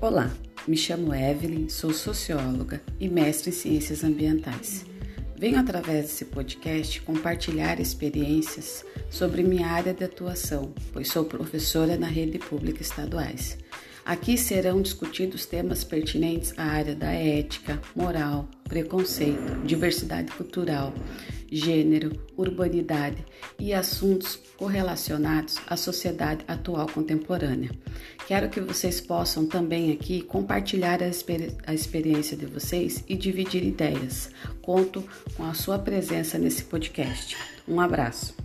Olá, me chamo Evelyn, sou socióloga e mestre em ciências ambientais. Venho através desse podcast compartilhar experiências sobre minha área de atuação, pois sou professora na rede pública estaduais. Aqui serão discutidos temas pertinentes à área da ética, moral, preconceito, diversidade cultural, gênero, urbanidade e assuntos correlacionados à sociedade atual contemporânea. Quero que vocês possam também aqui compartilhar a, exper a experiência de vocês e dividir ideias. Conto com a sua presença nesse podcast. Um abraço.